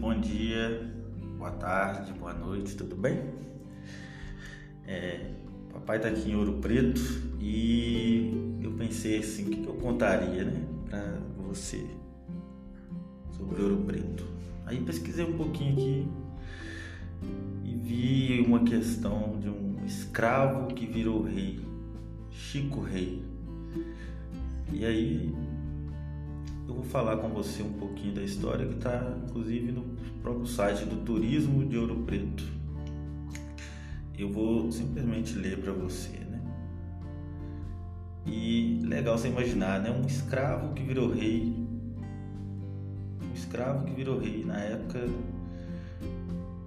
bom dia, boa tarde, boa noite, tudo bem? É, papai está aqui em Ouro Preto e eu pensei assim, o que, eu contaria, né, para você sobre Ouro Preto. Aí pesquisei um pouquinho aqui e vi uma questão de um escravo que virou rei, Chico Rei. E aí eu vou falar com você um pouquinho da história que está inclusive no próprio site do Turismo de Ouro Preto. Eu vou simplesmente ler para você, né? E legal você imaginar, né? Um escravo que virou rei, um escravo que virou rei na época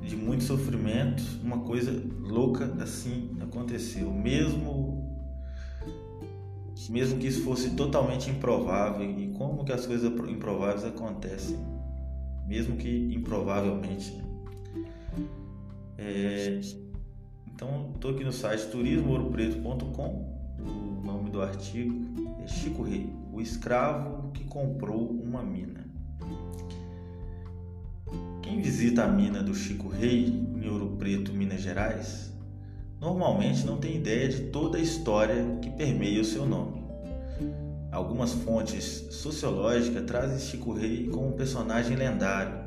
de muito sofrimento, uma coisa louca assim aconteceu, mesmo mesmo que isso fosse totalmente improvável e como que as coisas improváveis acontecem, mesmo que improvavelmente. Né? É, então, estou aqui no site turismoouropreto.com. O nome do artigo é Chico Rei, o escravo que comprou uma mina. Quem visita a mina do Chico Rei em Ouro Preto, Minas Gerais, normalmente não tem ideia de toda a história que permeia o seu nome. Algumas fontes sociológicas trazem Chico Rei como um personagem lendário,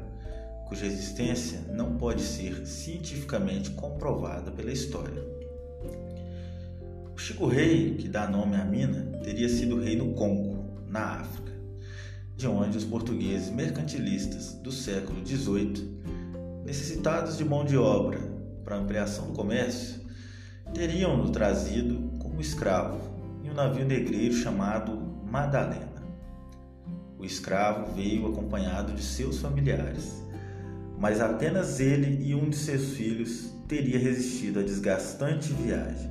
cuja existência não pode ser cientificamente comprovada pela história. O Chico Rei, que dá nome à mina, teria sido rei no Congo, na África, de onde os portugueses mercantilistas do século XVIII, necessitados de mão de obra para ampliação do comércio, teriam-no trazido como escravo em um navio negreiro chamado Madalena. O escravo veio acompanhado de seus familiares, mas apenas ele e um de seus filhos teria resistido à desgastante viagem.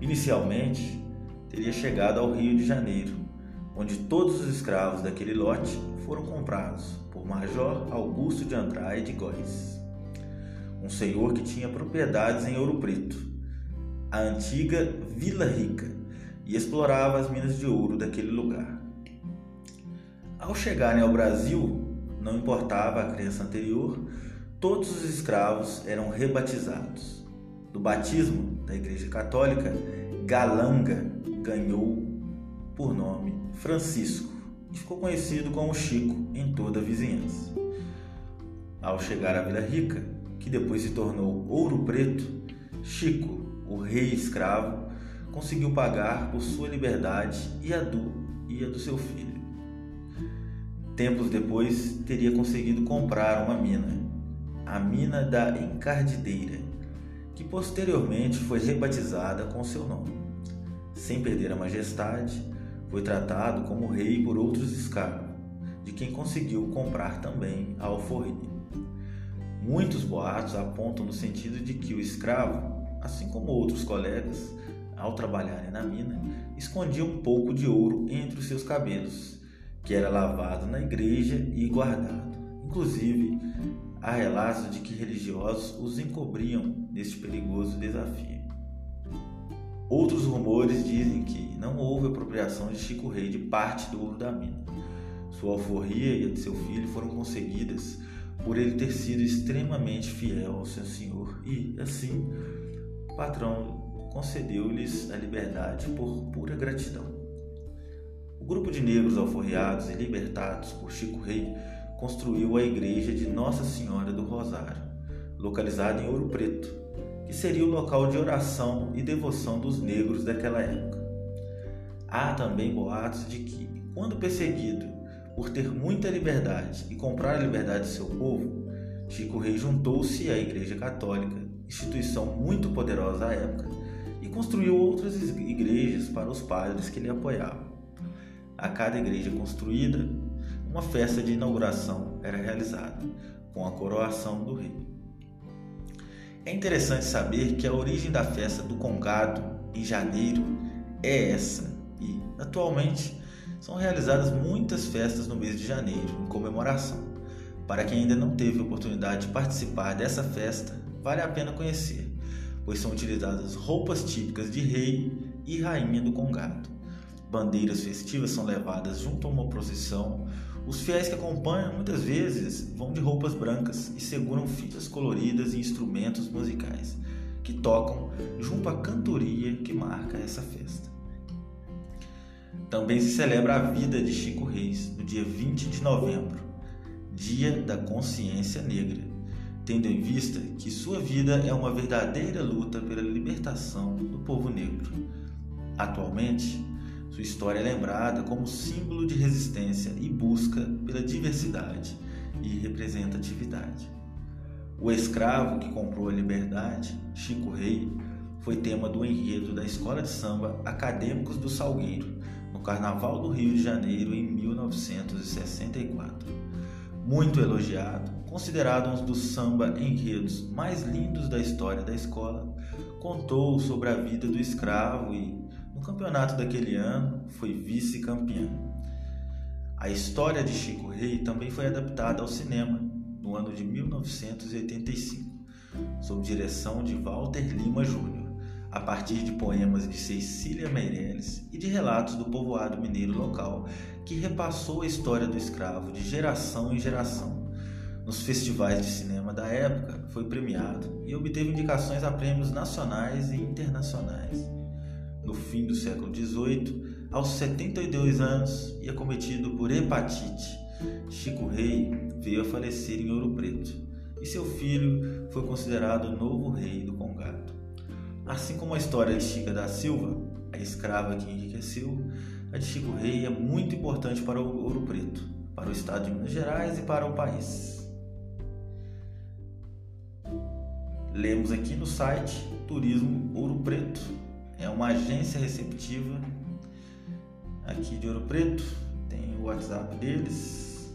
Inicialmente, teria chegado ao Rio de Janeiro, onde todos os escravos daquele lote foram comprados por Major Augusto de Andrade Góes um senhor que tinha propriedades em Ouro Preto, a antiga Vila Rica, e explorava as minas de ouro daquele lugar. Ao chegarem ao Brasil, não importava a crença anterior, todos os escravos eram rebatizados. Do batismo da Igreja Católica, Galanga ganhou por nome Francisco e ficou conhecido como Chico em toda a vizinhança. Ao chegar à Vila Rica, que depois se tornou Ouro Preto, Chico, o rei escravo, conseguiu pagar por sua liberdade e a do, e a do seu filho. Tempos depois, teria conseguido comprar uma mina, a Mina da Encardideira, que posteriormente foi rebatizada com seu nome. Sem perder a majestade, foi tratado como rei por outros escravos, de quem conseguiu comprar também a alforria. Muitos boatos apontam no sentido de que o escravo, assim como outros colegas, ao trabalharem na mina, escondia um pouco de ouro entre os seus cabelos, que era lavado na igreja e guardado. Inclusive, há relatos de que religiosos os encobriam neste perigoso desafio. Outros rumores dizem que não houve apropriação de Chico Rei de parte do ouro da mina. Sua alforria e a de seu filho foram conseguidas por ele ter sido extremamente fiel ao seu senhor e, assim, o patrão concedeu-lhes a liberdade por pura gratidão. O grupo de negros alforriados e libertados por Chico Rei construiu a igreja de Nossa Senhora do Rosário, localizada em Ouro Preto, que seria o local de oração e devoção dos negros daquela época. Há também boatos de que, quando perseguido por ter muita liberdade e comprar a liberdade de seu povo, Chico Rei juntou-se à Igreja Católica, instituição muito poderosa à época, e construiu outras igrejas para os padres que lhe apoiavam. A cada igreja construída, uma festa de inauguração era realizada, com a coroação do rei. É interessante saber que a origem da festa do Congado, em janeiro, é essa, e, atualmente, são realizadas muitas festas no mês de janeiro em comemoração. Para quem ainda não teve oportunidade de participar dessa festa, vale a pena conhecer, pois são utilizadas roupas típicas de rei e rainha do Congado. Bandeiras festivas são levadas junto a uma procissão, Os fiéis que acompanham muitas vezes vão de roupas brancas e seguram fitas coloridas e instrumentos musicais que tocam junto à cantoria que marca essa festa. Também se celebra a vida de Chico Reis no dia 20 de novembro, Dia da Consciência Negra, tendo em vista que sua vida é uma verdadeira luta pela libertação do povo negro. Atualmente, sua história é lembrada como símbolo de resistência e busca pela diversidade e representatividade. O escravo que comprou a liberdade, Chico Rei, foi tema do enredo da Escola de Samba Acadêmicos do Salgueiro, no Carnaval do Rio de Janeiro em 1964. Muito elogiado, considerado um dos samba enredos mais lindos da história da escola, contou sobre a vida do escravo e campeonato daquele ano, foi vice-campeão. A história de Chico Rei também foi adaptada ao cinema no ano de 1985, sob direção de Walter Lima Jr., a partir de poemas de Cecília Meirelles e de relatos do povoado mineiro local, que repassou a história do escravo de geração em geração. Nos festivais de cinema da época, foi premiado e obteve indicações a prêmios nacionais e internacionais no fim do século XVIII, aos 72 anos e acometido por hepatite. Chico Rei veio a falecer em Ouro Preto e seu filho foi considerado o novo rei do Congado. Assim como a história de Chica da Silva, a escrava que enriqueceu, a de Chico Rei é muito importante para o Ouro Preto, para o estado de Minas Gerais e para o país. Lemos aqui no site Turismo Ouro Preto é uma agência receptiva aqui de Ouro Preto. Tem o WhatsApp deles.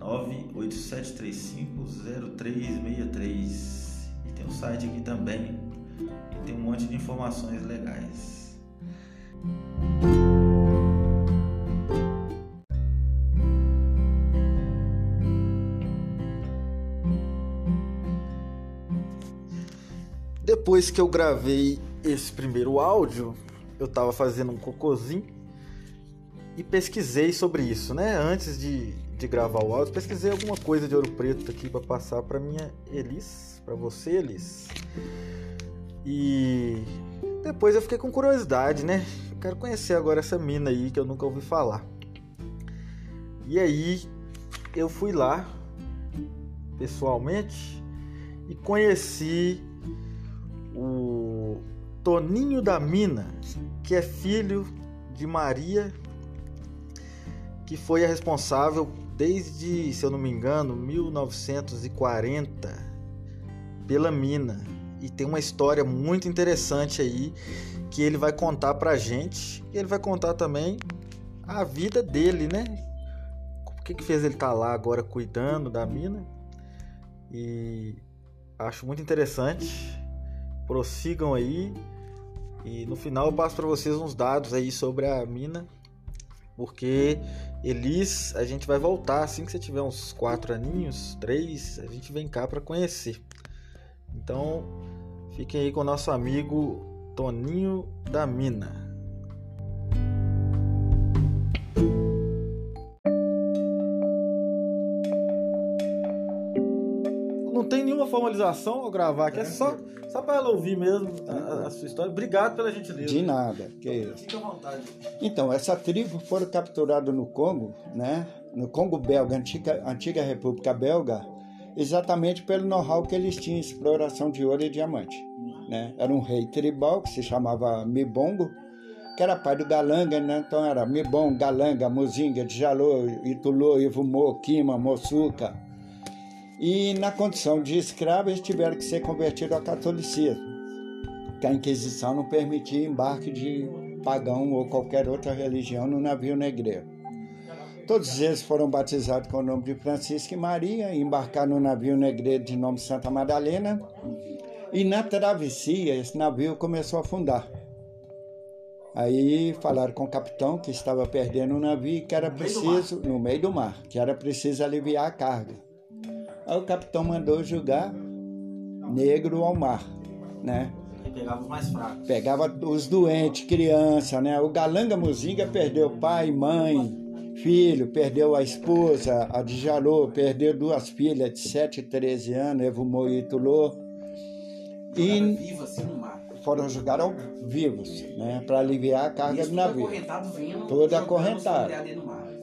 987350363 e tem o site aqui também tem um monte de informações legais. Depois que eu gravei esse primeiro áudio, eu estava fazendo um cocôzinho e pesquisei sobre isso, né? Antes de, de gravar o áudio, pesquisei alguma coisa de Ouro Preto aqui para passar para minha Elis, para você, Elis. E depois eu fiquei com curiosidade, né? Quero conhecer agora essa mina aí que eu nunca ouvi falar. E aí eu fui lá pessoalmente e conheci o Toninho da Mina, que é filho de Maria, que foi a responsável desde, se eu não me engano, 1940 pela mina. E tem uma história muito interessante aí que ele vai contar pra gente. E ele vai contar também a vida dele, né? O que que fez ele estar tá lá agora cuidando da mina? E acho muito interessante. Prossigam aí e no final eu passo para vocês uns dados aí sobre a mina, porque Elis, a gente vai voltar assim que você tiver uns quatro aninhos, três, a gente vem cá para conhecer. Então, fiquem aí com o nosso amigo Toninho da Mina. formalização ao gravar aqui, é só, só para ela ouvir mesmo a, a, sua história. Obrigado pela gentileza. De nada, que isso. Fique à vontade. Então, essa tribo foram capturadas no Congo, né? No Congo belga, antiga, antiga República Belga, exatamente pelo know-how que eles tinham em exploração de ouro e diamante. Né? Era um rei tribal que se chamava Mibongo, que era pai do Galanga, né? Então era Mibon, Galanga, Muzinga, Djalô, Itulô, Ivumô, Kima, Moçuca, e na condição de escravo eles tiveram que ser convertidos ao catolicismo, que a Inquisição não permitia embarque de pagão ou qualquer outra religião no navio negreiro. Todos eles foram batizados com o nome de Francisco e Maria, embarcaram no navio negreiro de nome Santa Madalena, e na travessia esse navio começou a afundar. Aí falaram com o capitão que estava perdendo o navio e que era preciso, no meio do mar, que era preciso aliviar a carga. Aí o capitão mandou jogar negro ao mar, né? pegava os mais fracos. Pegava os doentes, criança, né? O Galanga Muzinga perdeu pai, mãe, filho, perdeu a esposa, a Djalô, perdeu duas filhas de 7 e 13 anos, Evo Moitulô. E assim foram jogados vivos, né, para aliviar a carga Isso do navio. jogando acorrentado.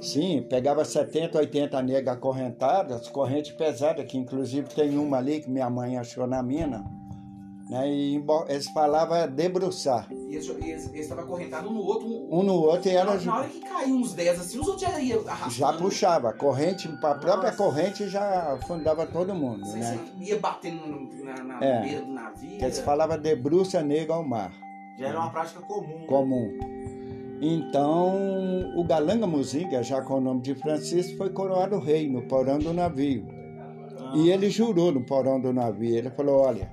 Sim, pegava 70, 80 negras acorrentadas, corrente pesada, que inclusive tem uma ali que minha mãe achou na mina, né? E eles falavam debruçar. E eles estavam acorrentados um no outro. Um, Um no outro e era. na, hora que caiu uns 10 assim, os outros já iam arrastando. Já puxava, a corrente, a própria Nossa. corrente já afundava todo mundo, Você, né? ia batendo no- na, na É. beira do navio. Que eles falavam debruça negra ao mar. Já era uma prática comum. né? comum. Então, o Galanga Muzinga, já com o nome de Francisco, foi coroado rei no porão do navio. Ah, E ele jurou no porão do navio. Ele falou: Olha,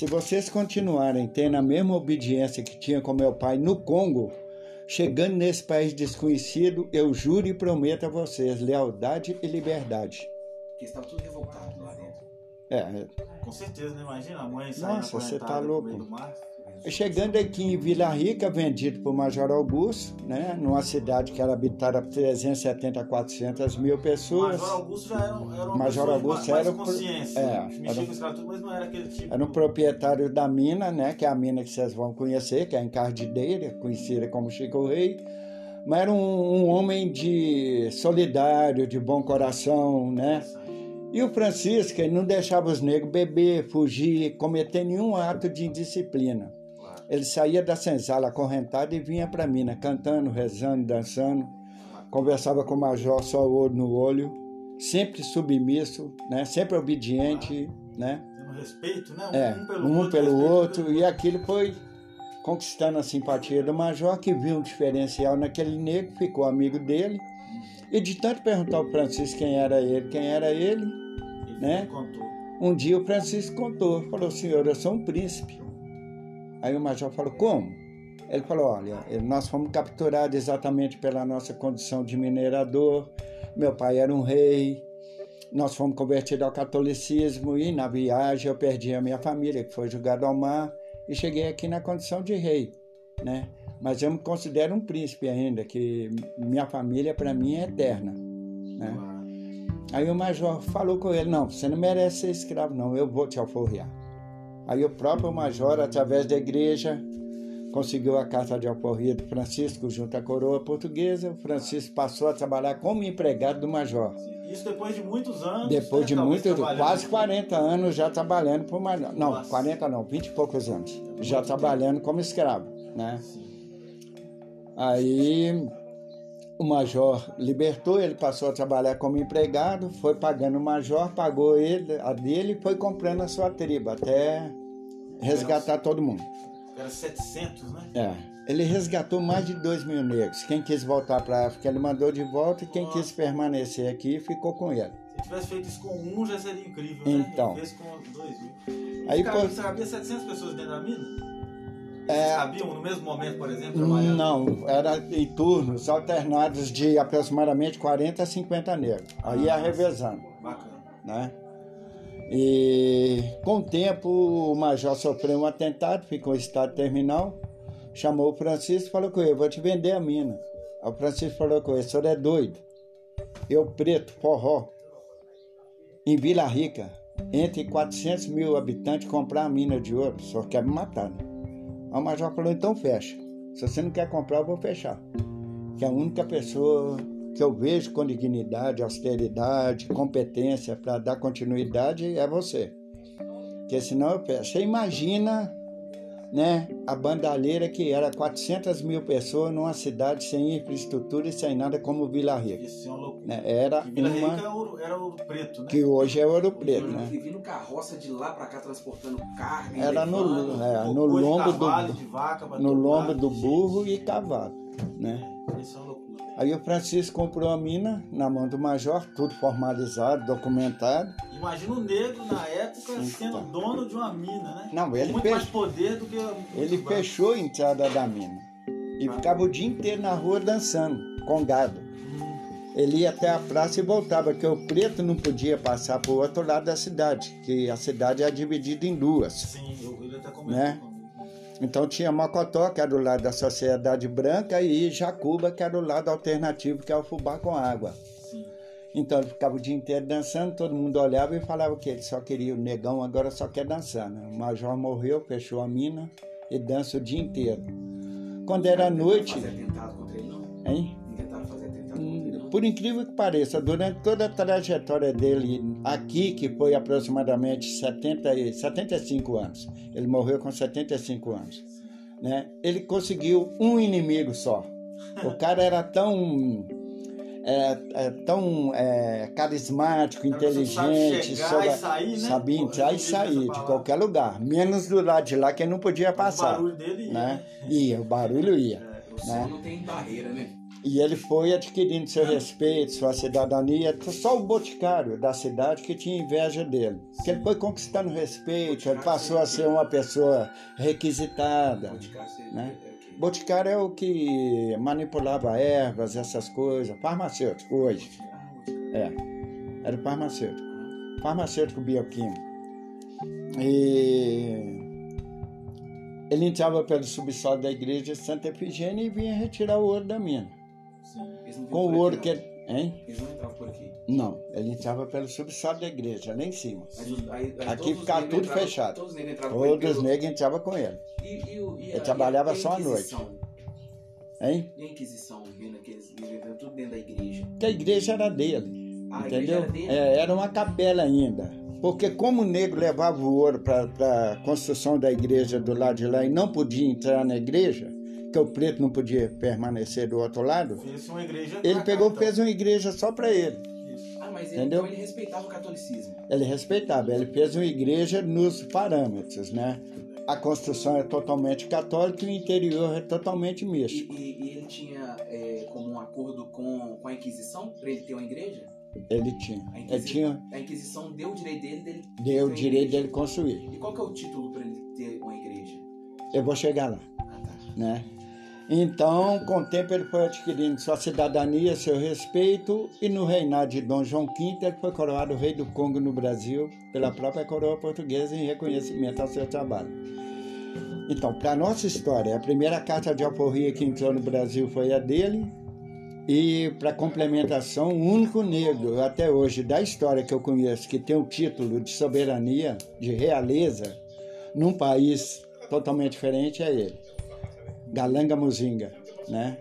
se vocês continuarem tendo a mesma obediência que tinha com meu pai no Congo, chegando nesse país desconhecido, eu juro e prometo a vocês lealdade e liberdade. Porque estava tudo revoltado lá dentro. É, Com certeza, né? Imagina a mãe saindo Nossa, você tá louco. meio do mar. Chegando aqui em Vila Rica, vendido por Major Augusto, né, numa cidade que era habitada por 370 a 400 mil pessoas. Major Augusto já era, era Major Augusto mais era pro- consciência. é, Mexia era- com mas não era aquele tipo. Era um proprietário da mina, né, que é a mina que vocês vão conhecer, que é a Encardideira, conhecida como Chico Rei. Mas era um, um homem de solidário, de bom coração, né? E o Francisco, ele não deixava os negros beber, fugir, cometer nenhum ato de indisciplina. Ele saía da senzala acorrentado e vinha para a mina, cantando, rezando, dançando. Conversava com o major só o olho no olho, sempre submisso, né? sempre obediente, né? Tendo respeito, né? É, um pelo respeito outro. E aquilo foi conquistando a simpatia do major, que viu um diferencial naquele negro, ficou amigo dele. E de tanto perguntar ao Francisco quem era ele, quem era ele, Ele né? contou. um dia o Francisco contou, falou, senhor, eu sou um príncipe. Aí o major falou, como? Ele falou, olha, nós fomos capturados exatamente pela nossa condição de minerador, meu pai era um rei, nós fomos convertidos ao catolicismo e na viagem eu perdi a minha família, que foi jogada ao mar, e cheguei aqui na condição de rei, né? Mas eu me considero um príncipe ainda, que minha família para mim é eterna, né? Aí o major falou com ele: Não, você não merece ser escravo, não, eu vou te alforriar. Aí o próprio major, através da igreja, conseguiu a carta de alforria do Francisco junto à coroa portuguesa. O Francisco passou a trabalhar como empregado do major. Isso depois de muitos anos. Depois né, de talvez muito, trabalhando quase aqui. 40 anos já trabalhando para o major. Não, Nossa. 40 não, 20 e poucos anos. Muito Já tempo. trabalhando como escravo, né? Sim. Aí o major libertou, ele passou a trabalhar como empregado, foi pagando o major, pagou ele, a dele e foi comprando a sua tribo até resgatar todo mundo. Era 700, né? É. Ele resgatou mais de 2 mil negros. Quem quis voltar para a África, ele mandou de volta, e quem Nossa. quis permanecer aqui ficou com ele. Se tivesse feito isso com um, já seria incrível, né? Então. Ele fez com dois mil. Aí, Cara, pô- Você cabia 700 pessoas dentro da mina? É. Eles cabiam no mesmo momento, por exemplo, trabalhando? Não, era em turnos alternados de aproximadamente 40 a 50 negros. Aí ia revezando. Bacana. né? E com o tempo o major sofreu um atentado, ficou em estado terminal, chamou o Francisco e falou com ele, vou te vender a mina. Aí o Francisco falou com ele, o senhor é doido. Eu preto, forró, em Vila Rica, entre 400 mil habitantes, comprar a mina de ouro, o senhor quer me matar, né? Aí o major falou, então fecha. Se você não quer comprar, eu vou fechar. Que a única pessoa que eu vejo com dignidade, austeridade, competência para dar continuidade é você. Porque senão eu fecho. Você imagina né, a bandalheira que era 400 mil pessoas numa cidade sem infraestrutura e sem nada como Vila Rica. Isso é uma loucura. Né? Era Vila Rica uma era ouro, era ouro preto, né? que hoje é Ouro Preto, E né? vindo carroça de lá pra cá transportando carne. Era no, levando. é, Cocô no lombo cavalo, do de vaca, no lombo do gente. burro e cavalo, né? É. Aí o Francisco comprou a mina na mão do major, tudo formalizado, documentado. Imagina o negro na época Então. sendo dono de uma mina, né? Não, ele muito fez- mais poder do que Ele branco. fechou a entrada da mina e ficava o dia inteiro na rua dançando com gado. Hum, Ele ia até a praça e voltava, porque o preto não podia passar para o outro lado da cidade, que a cidade é dividida em duas. sim, eu, ele até comentou Né? Então tinha Mocotó, que era o lado da sociedade branca, e Jacuba, que era o lado alternativo, que é o fubá com água. Sim. Então ele ficava o dia inteiro dançando, todo mundo olhava e falava que ele só queria o negão, agora só quer dançar. Né? O major morreu, fechou a mina e dança o dia inteiro. Quando era noite. Fazer atentado contra ele, não? Hein? Por incrível que pareça, durante toda a trajetória dele aqui, que foi aproximadamente 70, e- 75 anos, ele morreu com 75 anos, né? ele conseguiu um inimigo só. O cara era tão, é, é, tão é, carismático, sabe inteligente, sair, né? sabia entrar e sair de qualquer lugar, menos do lado de lá que ele não podia O passar. barulho dele ia, Né? né? Ia, o barulho ia. É, O som né? não tem barreira, né? E ele foi adquirindo seu respeito, sua cidadania. Só o boticário da cidade que tinha inveja dele. Porque ele foi conquistando respeito, ele passou a ser uma pessoa requisitada. Né? Boticário é o que manipulava ervas, essas coisas. Farmacêutico hoje. É, era farmacêutico. Farmacêutico bioquímico. E ele entrava pelo subsolo da igreja de Santa Efigênia e vinha retirar o ouro da mina. Com o que não. ele. Hein? Eles não entravam por aqui. Não, ele entrava pelo subsolo da igreja, lá em cima. Os- aí- aí Aqui ficava tudo entravam- fechado. Todos os negros entravam por aqui Todos os negros entravam com ele. E, e, o- e Ele a- trabalhava só à noite. Hein? E a Inquisição, vendo aqueles tudo dentro da igreja. Porque a igreja era dele. Ah, entendeu? era dele? É, era uma capela ainda. Porque como o negro levava o ouro para a construção da igreja do lado de lá e não podia entrar na igreja, que o preto não podia permanecer do outro lado, Fez uma igreja ele pegou e fez uma igreja só para ele. Ah, mas ele, Entendeu? então ele respeitava o catolicismo. Ele respeitava, ele fez uma igreja nos parâmetros, né? A construção é totalmente católica e o interior é totalmente E, místico. e- e ele tinha é, como um acordo com, com a Inquisição para ele ter uma igreja? Ele tinha. A Ele Inquisi- tinha, A Inquisição deu o direito dele dele deu o direito igreja. dele construir. E qual que é o título para ele ter uma igreja? Eu vou chegar lá, Ah, tá. né? Então, com o tempo ele foi adquirindo sua cidadania, seu respeito, e no reinado de Dom João V ele foi coroado rei do Congo no Brasil pela própria coroa portuguesa em reconhecimento ao seu trabalho. Então, para nossa história, a primeira carta de alforria que entrou no Brasil foi a dele, e para complementação, o único negro até hoje da história que eu conheço que tem o título de soberania, de realeza, num país totalmente diferente é ele. Galanga Muzinga, né?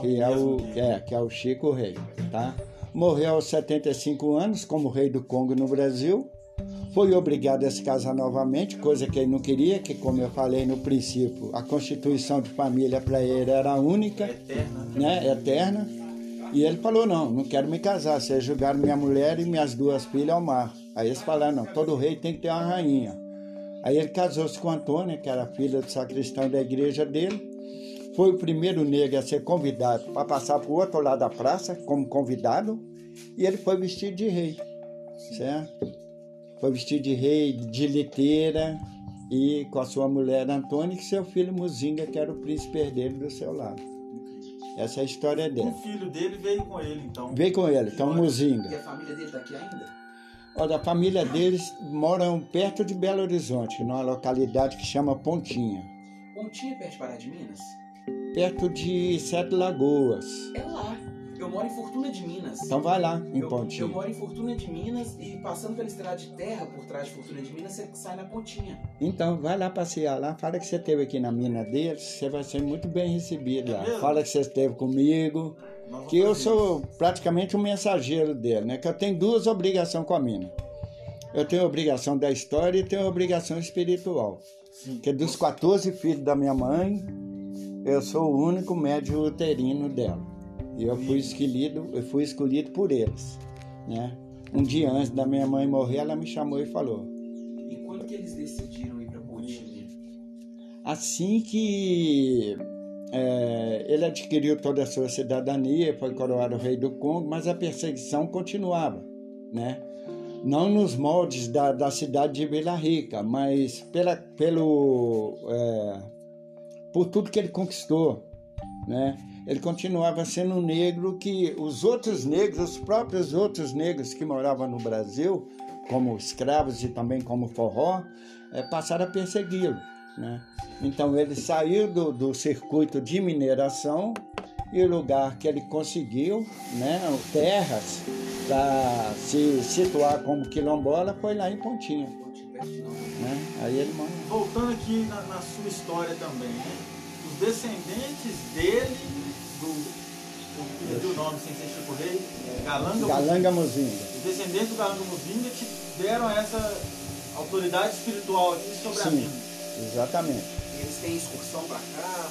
Que é o, é, que é o Chico Rei, tá? Morreu aos 75 anos como rei do Congo no Brasil. Foi obrigado a se casar novamente, coisa que ele não queria, que como eu falei no princípio, a constituição de família para ele era única Eterna. né, eterna. E ele falou: Não, não quero me casar. Vocês jogaram minha mulher e minhas duas filhas ao mar. Aí eles falaram: Não, todo rei tem que ter uma rainha. Aí ele casou-se com Antônia, que era filha do sacristão da igreja dele. Foi o primeiro negro a ser convidado para passar para o outro lado da praça, como convidado. E ele foi vestido de rei, certo? Foi vestido de rei, de liteira, e com a sua mulher Antônia e seu filho Muzinga, que era o príncipe herdeiro do seu lado. Essa é a história O dele. filho dele veio com ele, então. Veio com ele, então E Muzinga. a família dele tá aqui ainda? Olha, a família deles moram perto de Belo Horizonte, numa localidade que chama Pontinha, Pontinha perto de Pará de Minas? perto de Sete Lagoas. É lá. Eu moro em Fortuna de Minas. Então vai lá em eu, eu Pontinha. moro em Fortuna de Minas e passando pela estrada de terra por trás de Fortuna de Minas, você sai na pontinha. Então vai lá passear lá, fala que você esteve aqui na mina deles, você vai ser muito bem recebido lá. É? Fala que você esteve comigo, que eu sou praticamente um mensageiro dele, né? Que eu tenho duas obrigações com a mina. Eu tenho a obrigação da história e tenho a obrigação espiritual. Sim. Que dos 14 filhos da minha mãe, eu sou o único médio uterino dela. E eu fui escolhido, eu fui escolhido por eles, né? Um dia antes da minha mãe morrer, ela me chamou e falou: E quando que eles decidiram ir pontinha? Assim que é, ele adquiriu toda a sua cidadania, foi coroado rei do Congo, mas a perseguição continuava, né? Não nos moldes da, da cidade de Vila Rica, mas pela, pelo, é, por tudo que ele conquistou, né? Ele continuava sendo um negro que os outros negros, os próprios outros negros que moravam no Brasil, como escravos e também como forró, é, passaram a persegui-lo Né? Então ele saiu do, do circuito de mineração e o lugar que ele conseguiu, né, terras, para se situar como quilombola foi lá em Pontinha. Né? Aí ele mora. Voltando aqui na, na, sua história também, né? os descendentes dele, do, do nome sem ser Chico Rei, Galanga, Galanga Muzinga. Os descendentes do Galanga Muzinga te deram essa autoridade espiritual aqui sobre Sim, a mina. Exatamente. Eles têm excursão para cá,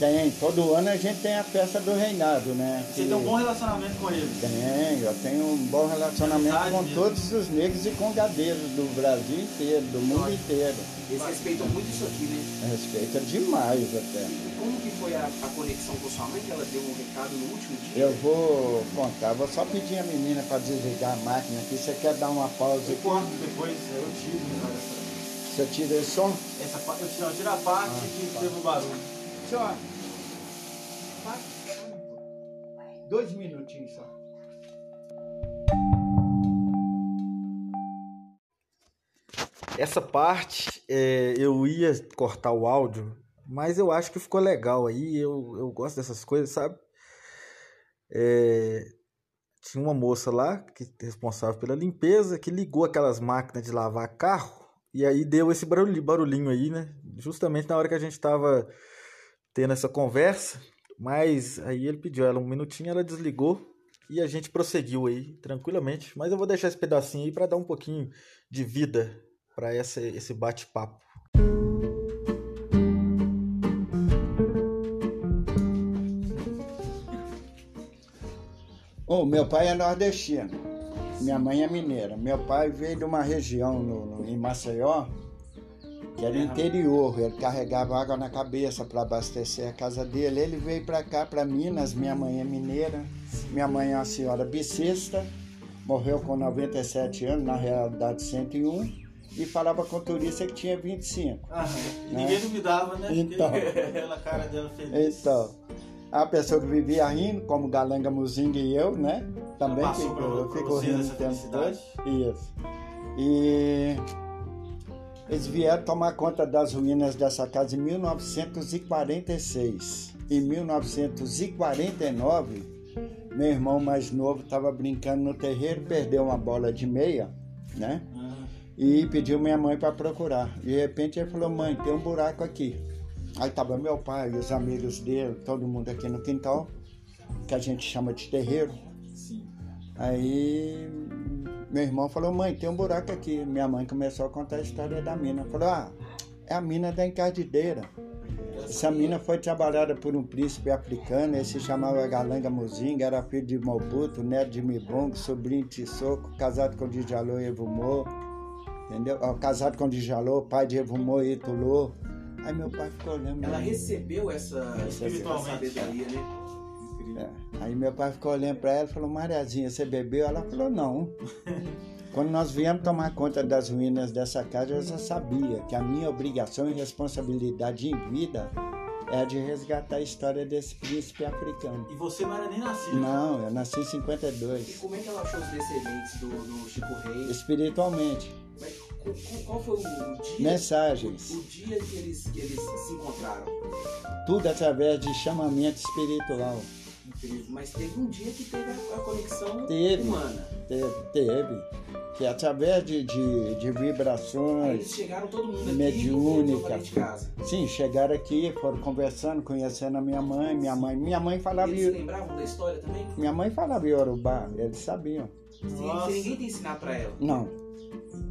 tem, todo ano a gente tem a festa do reinado, né? Você tem um bom relacionamento com eles? Tem, eu tenho um bom relacionamento Verdade com mesmo. todos os negros e congadeiros do Brasil inteiro, do mundo inteiro. Eles respeitam muito isso aqui, né? Respeita demais até. Como que foi a, a, conexão com sua mãe, que ela deu um recado no último dia? Eu vou contar, vou só pedir a menina para desligar a máquina aqui. Você quer dar uma pausa aqui? Depois, depois eu tiro. Né, Você tira esse som? Essa, eu tiro, eu tiro a parte ah, que tá. teve o barulho. Tchau. Dois minutinhos só. Essa parte é, eu ia cortar o áudio, mas eu acho que ficou legal aí. Eu, eu gosto dessas coisas, sabe? É, tinha uma moça lá que responsável pela limpeza que ligou aquelas máquinas de lavar carro e aí deu esse barulhinho aí, né? Justamente na hora que a gente estava tendo essa conversa. Mas aí ele pediu ela um minutinho, ela desligou e a gente prosseguiu aí tranquilamente. Mas eu vou deixar esse pedacinho aí para dar um pouquinho de vida para esse bate-papo. Oh, meu pai é nordestino, minha mãe é mineira. Meu pai veio de uma região no, no em Maceió que era interior, ele carregava água na cabeça para abastecer a casa dele. Ele veio para cá, para Minas, minha mãe é mineira, minha mãe é uma senhora bissexta, morreu com 97 anos, na realidade 101, e falava com o turista que tinha 25. Aham. Né? Ninguém duvidava, né? Então, aquela cara dela feliz. Então, a pessoa que vivia rindo, como Galanga Muzinga e eu, né? Também eu fico rindo o tempo todo. Isso. E eles vieram tomar conta das ruínas dessa casa em 1946. Em 1949, meu irmão mais novo estava brincando no terreiro, perdeu uma bola de meia, né? E pediu minha mãe para procurar. De repente ele falou: Mãe, tem um buraco aqui. Aí estava meu pai e os amigos dele, todo mundo aqui no quintal, que a gente chama de terreiro. Sim. Aí meu irmão falou, mãe, tem um buraco aqui. Minha mãe começou a contar a história da mina. Falou, ah, é a mina da encardideira. Essa mina foi trabalhada por um príncipe africano, ele se chamava Galanga Muzinga, era filho de Mobutu, neto de Mibong, sobrinho de Sissoko, casado com Djalô e Evumô, entendeu? casado com Djalô, pai de Evumô e Itulô. Aí meu pai ficou olhando. Ela recebeu essa, essa sabedoria, né? É. Aí meu pai ficou olhando para ela e falou, Mariazinha, você bebeu? Ela falou, não. Quando nós viemos tomar conta das ruínas dessa casa, eu já sabia que a minha obrigação e responsabilidade em vida é de resgatar a história desse príncipe africano. E você não era nem nascido? Não, eu nasci em 52. E como é que ela achou os descendentes do, do Chico Rei? Espiritualmente. Mas qual foi o dia? Mensagens. O, o dia que eles, que eles se encontraram? Tudo através de chamamento espiritual. Mas teve um dia que teve a, conexão teve, humana. Teve, teve. Que através de, de, de vibrações. Aí eles chegaram todo mundo aqui mediúnica. de casa. Sim, chegaram aqui, foram conversando, conhecendo a minha mãe. Minha mãe, minha mãe falava. Eles lembravam da história também? Minha mãe falava Yorubá, eles sabiam. Sim, ninguém te ensinar pra ela. Não.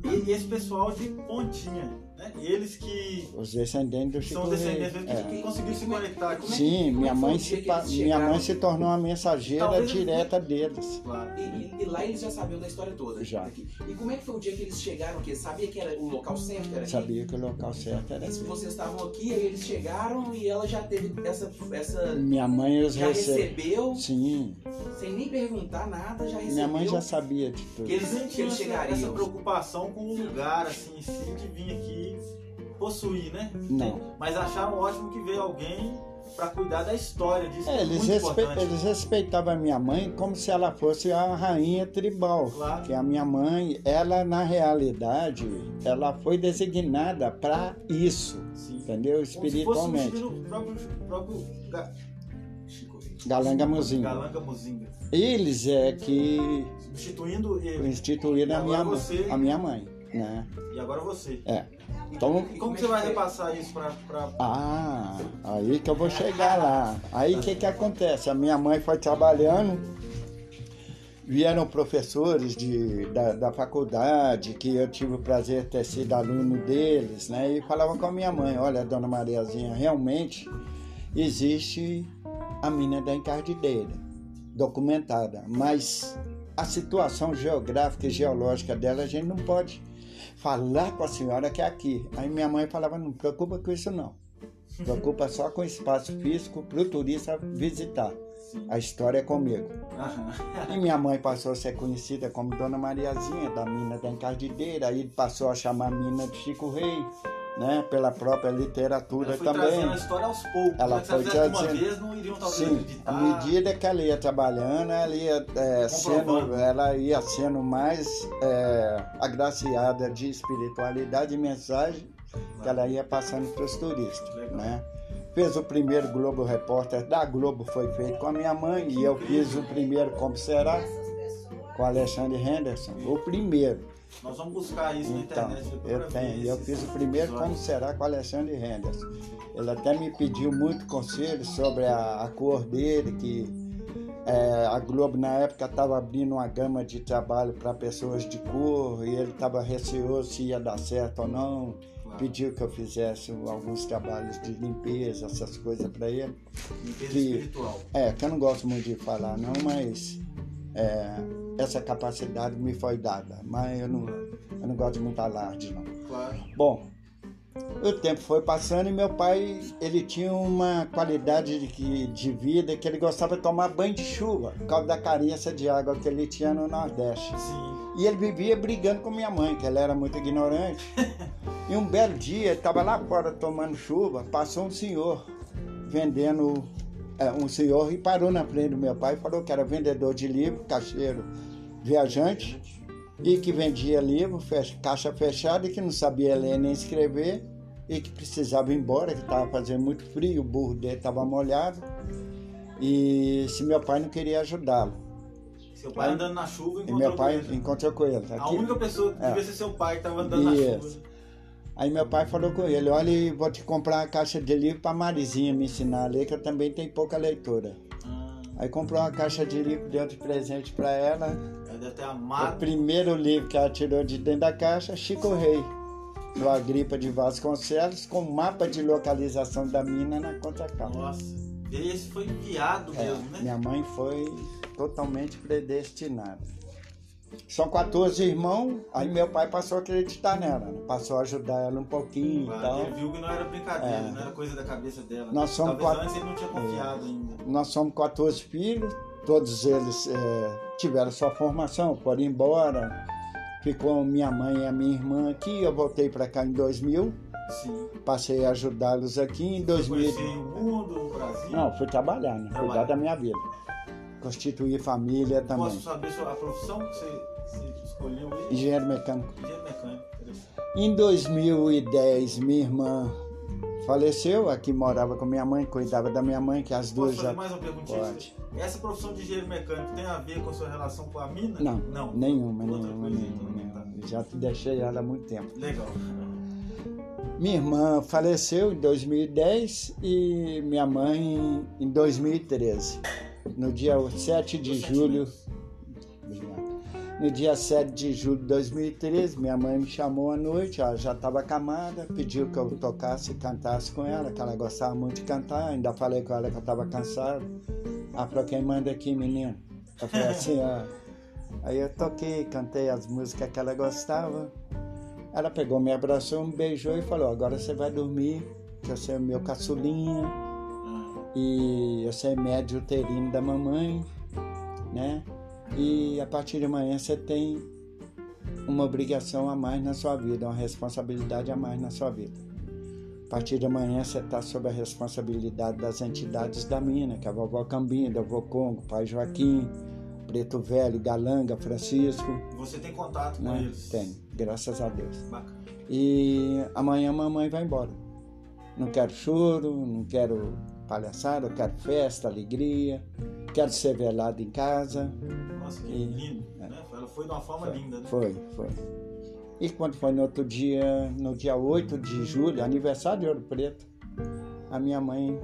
E esse pessoal de pontinha né? Eles que. Os descendentes do Chico São descendentes é. que conseguiram se conectar. Como Sim, minha mãe, se, minha mãe se tornou uma mensageira Talvez direta deles. Claro. E, e, lá eles já sabiam da história toda. Já. E como é que foi o dia que eles chegaram? Que sabia que era o local certo? Era sabia que o local certo era. E se vocês estavam aqui, aí eles chegaram e ela já teve essa. essa minha mãe os já recebeu. Sim. Sem nem perguntar nada, já recebeu. Minha mãe já sabia de tudo. Que eles não tinham essa preocupação com o lugar, assim, em si, de vir aqui possuir, né? Não. Mas acharam ótimo que veio alguém para cuidar da história disso. É, eles, respe- eles respeitavam a minha mãe como se ela fosse a rainha tribal. Claro. Que a minha mãe, ela na realidade, ela foi designada para isso, Sim. entendeu? Como se fosse Espiritualmente. próprio, próprio ga... Chico Rei. Galanga Muzinga. Galanga Muzinga. Eles é que Substituindo ele. instituíram a minha, você- a minha mãe, né? E agora você. É. Então, como que você vai repassar isso para. Pra... Ah, aí que eu vou chegar lá. Aí o que que acontece? A minha mãe foi trabalhando, vieram professores de, da, da faculdade, que eu tive o prazer de ter sido aluno deles, né? E falavam com a minha mãe, olha, dona Mariazinha, realmente existe a mina da encardideira, documentada, mas a situação geográfica e geológica dela a gente não pode falar com a senhora que é aqui. Aí minha mãe falava, não preocupa com isso não. Preocupa só com o espaço físico para o turista visitar. A história é comigo. Aham. E minha mãe passou a ser conhecida como Dona Mariazinha, da mina da encardideira. Aí passou a chamar a mina de Chico Rei, né? Pela própria literatura Ela foi também. trazendo a história aos poucos. Ela né? Foi de uma trazendo- vez, não iriam talvez Sim, acreditar. à medida que ela ia trabalhando, ela ia, é, sendo, ela ia sendo mais é, agraciada de espiritualidade e mensagem que ela ia passando para os turistas. Legal. Né? Fez o primeiro Globo Repórter da Globo, foi feito com a minha mãe, e eu fiz o primeiro Como Será, com o Alexandre Henderson, o primeiro. Nós vamos buscar isso na Então, internet depois eu pra tenho. Eu fiz o primeiro Como. Será com Alexandre Henderson. Ele até me pediu muito conselho sobre a, a cor dele, que é, a Globo na época estava abrindo uma gama de trabalho para pessoas de cor e ele estava receoso se ia dar certo ou não. Claro. Pediu que eu fizesse alguns trabalhos de limpeza, essas coisas para ele. Limpeza que- espiritual. É, que eu não gosto muito de falar não, mas é, essa capacidade me foi dada. Mas eu não, eu não gosto de muito alarde não. Claro. Bom, o tempo foi passando e meu pai, ele tinha uma qualidade de, de vida que ele gostava de tomar banho de chuva, por causa da carência de água que ele tinha no Nordeste. Sim. E ele vivia brigando com minha mãe, que ela era muito ignorante. E um belo dia, ele estava lá fora tomando chuva, passou um senhor vendendo, é, um senhor e parou na frente do meu pai e falou que era vendedor de livro, caixeiro, viajante, e que vendia livro, fech- caixa fechada, e que não sabia ler nem escrever, e que precisava ir embora, que estava fazendo muito frio, o burro dele estava molhado, e se meu pai não queria ajudá-lo. Seu pai Aí- andando na chuva E encontrou meu pai com ele. encontrou com ele. A Aqui- única pessoa que É. devia ser seu pai que estava andando na Isso. chuva. Aí meu pai falou com ele, olha, vou te comprar uma caixa de livro para Marizinha me ensinar a ler, que eu também tenho pouca leitura. Ah, Aí comprou uma caixa de livro, deu de presente para ela. Deve ter O amado. primeiro livro que ela tirou de dentro da caixa, Chico Rei, do Agripa de Vasconcelos, com mapa de localização da mina na contracapa. Nossa. E esse foi enviado É, mesmo, né? minha mãe foi totalmente predestinada. São 14 irmãos, aí meu pai passou a acreditar nela, né? passou a ajudar ela um pouquinho e tal. Ele viu que não era brincadeira, É. não era coisa da cabeça dela. Nós somos Talvez quatro- antes ele não tinha confiado ainda. Nós somos 14 filhos, todos eles é, tiveram sua formação, foram embora. Ficou minha mãe e a minha irmã aqui. Eu voltei para cá em 2000, Sim. passei a ajudá-los aqui em 2000. Conhecer o mundo, o Brasil. Não, fui trabalhar, né? Trabalhar. Cuidar da minha vida. Constituir família também. Posso saber sua- a profissão que você, você escolheu? Engenheiro mecânico. Engenheiro mecânico. interessante. Em 2010, minha irmã faleceu. Aqui morava com minha mãe, cuidava da minha mãe, que as duas já. mais uma perguntinha? Pode. Essa profissão de engenheiro mecânico tem a ver com a sua relação com a mina? Não, Não. nenhuma, Outra nenhuma, nenhuma, então, tá. nenhuma. Já deixei ela há muito tempo. Legal. Minha irmã faleceu em 2010 e minha mãe em 2013. No dia 7 de Meus julho. Obrigado. No dia 7 de julho de 2013, minha mãe me chamou à noite, ela já estava acamada, pediu que eu tocasse e cantasse com ela, que ela gostava muito de cantar, ainda falei com ela que eu estava cansado. Ela falou, quem manda aqui, menino? Eu falei assim, ó. Aí eu toquei, cantei as músicas que ela gostava. Ela pegou, me abraçou, me beijou e falou: Agora você vai dormir, que você é o meu caçulinha Ah, e você é médio uterino da mamãe, né? E a partir de amanhã você tem uma obrigação a mais na sua vida, uma responsabilidade a mais na sua vida. A partir de amanhã você está sob a responsabilidade das entidades da mina, que é a vovó Cambinda, a vovó Congo, pai Joaquim, Preto Velho, Galanga, Francisco. Você tem contato com né? eles? Tenho, graças a Deus. Bacana. E amanhã a mamãe vai embora. Não quero choro, não quero palhaçada, eu quero festa, alegria, quero ser velado em casa. Nossa, que e, lindo, é. né? Ela foi de uma forma foi, linda, né? Foi, foi. E quando foi no outro dia, no dia 8 de julho, aniversário de Ouro Preto, a minha mãe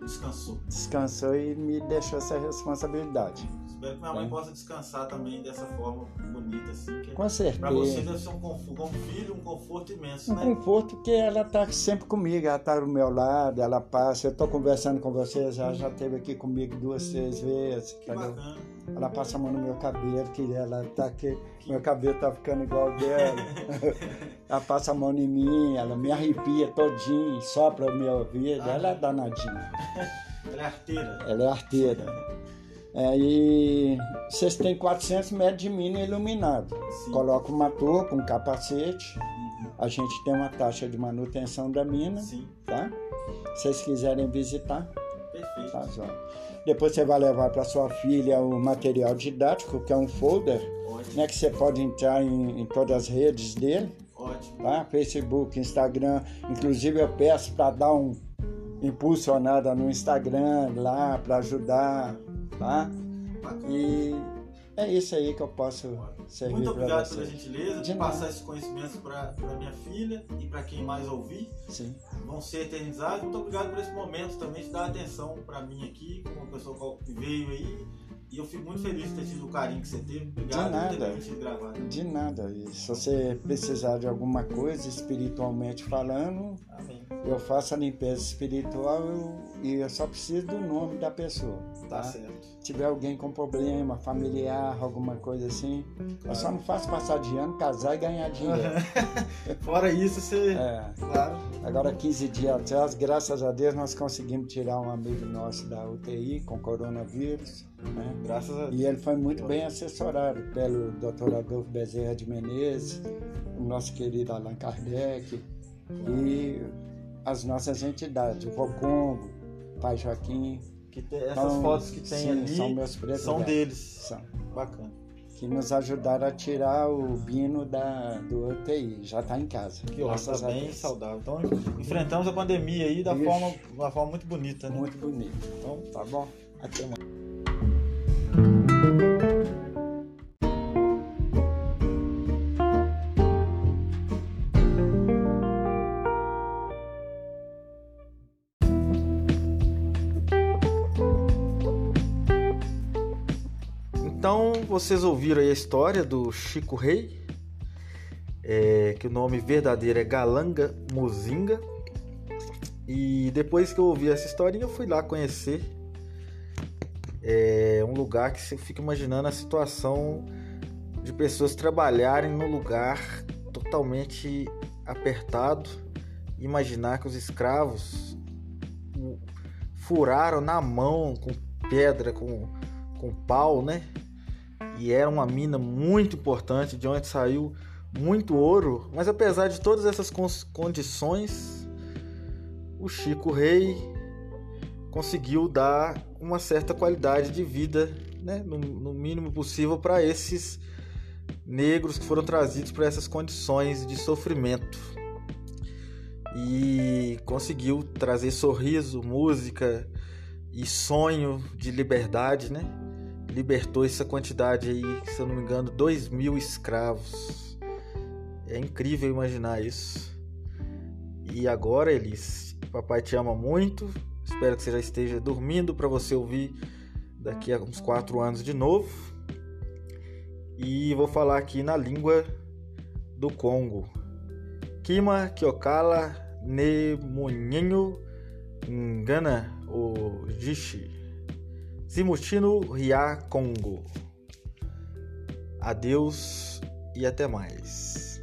descansou. Descansou e me deixou essa responsabilidade. Espero que minha mãe é. possa descansar também dessa forma bonita, assim. Que Com certeza. Para você deve ser um conforto, como filho, um conforto imenso, um né? Um conforto que ela está sempre comigo, ela está do meu lado, ela passa. Eu estou conversando com você, já já esteve aqui comigo duas, três vezes. Que bacana. Ela passa a mão no meu cabelo, que ela tá aqui, meu cabelo tá ficando igual dela. ela passa a mão em mim, ela me arrepia todinho, sopra o meu ouvido, ah. ela é danadinha. Ela é arteira. Ela é arteira. É, e vocês têm 400 metros de mina iluminado. Sim. Coloca uma torre com um capacete. Uhum. A gente tem uma taxa de manutenção da mina. Sim. Tá? Se vocês quiserem visitar. Perfeito. Tá, Depois você vai levar para sua filha o material didático, que é um folder, né, que você pode entrar em, em todas as redes dele. Ótimo. Tá? Facebook, Instagram. Inclusive eu peço para dar um impulsionada no Instagram lá para ajudar tá? E é isso aí que eu posso servir Muito obrigado pela gentileza de, passar esses conhecimentos para minha filha e para quem mais ouvir. Sim. Vão ser eternizados. Muito obrigado por esse momento também de dar atenção para mim aqui, como uma pessoa que veio aí e eu fico muito feliz de ter tido o carinho que você teve. Obrigado de nada. por ter gravar. De nada. E se você precisar de alguma coisa, espiritualmente falando, Amém. eu faço a limpeza espiritual e eu só preciso do nome da pessoa. Tá, tá certo. Se tiver alguém com problema familiar, alguma coisa assim, claro. eu só não faço passar de ano, casar e ganhar dinheiro. Fora isso, você. É. Claro. Agora, 15 dias atrás, graças a Deus, nós conseguimos tirar um amigo nosso da UTI com coronavírus. Né? Graças a Deus. E ele foi muito bem assessorado pelo Dr. Adolfo Bezerra de Menezes, o nosso querido Allan Kardec e as nossas entidades, o Vocombo, Pai Joaquim. Que tem, essas então, fotos que tem sim, ali são, meus são deles. São. Bacana. Que nos ajudaram a tirar o Bino da, do UTI. Já está em casa. Que ótimo, está bem saudável. Então enfrentamos a pandemia aí da forma, uma forma muito bonita, né? Muito bonita. Então, tá bom? Até mais. Vocês ouviram a história do Chico Rei, é, que o nome verdadeiro é Galanga Muzinga. E depois que eu ouvi essa historinha, eu fui lá conhecer é um lugar que você fica imaginando a situação de pessoas trabalharem num lugar totalmente apertado. Imaginar que os escravos furaram na mão com pedra, com, com pau, né? E era uma mina muito importante, de onde saiu muito ouro. Mas apesar de todas essas condições, o Chico Rei conseguiu dar uma certa qualidade de vida, né, no, no mínimo possível, para esses negros que foram trazidos para essas condições de sofrimento. E conseguiu trazer sorriso, música e sonho de liberdade, né? Libertou essa quantidade aí, se eu não me engano, dois mil escravos. É incrível imaginar isso. E agora, Elis, papai te ama muito, Espero que você já esteja dormindo para você ouvir daqui a uns quatro anos de novo. E vou falar aqui na língua do Congo. Kima Kyokala Nemoninho Ngana o Zimutino Ria Congo. Adeus e até mais.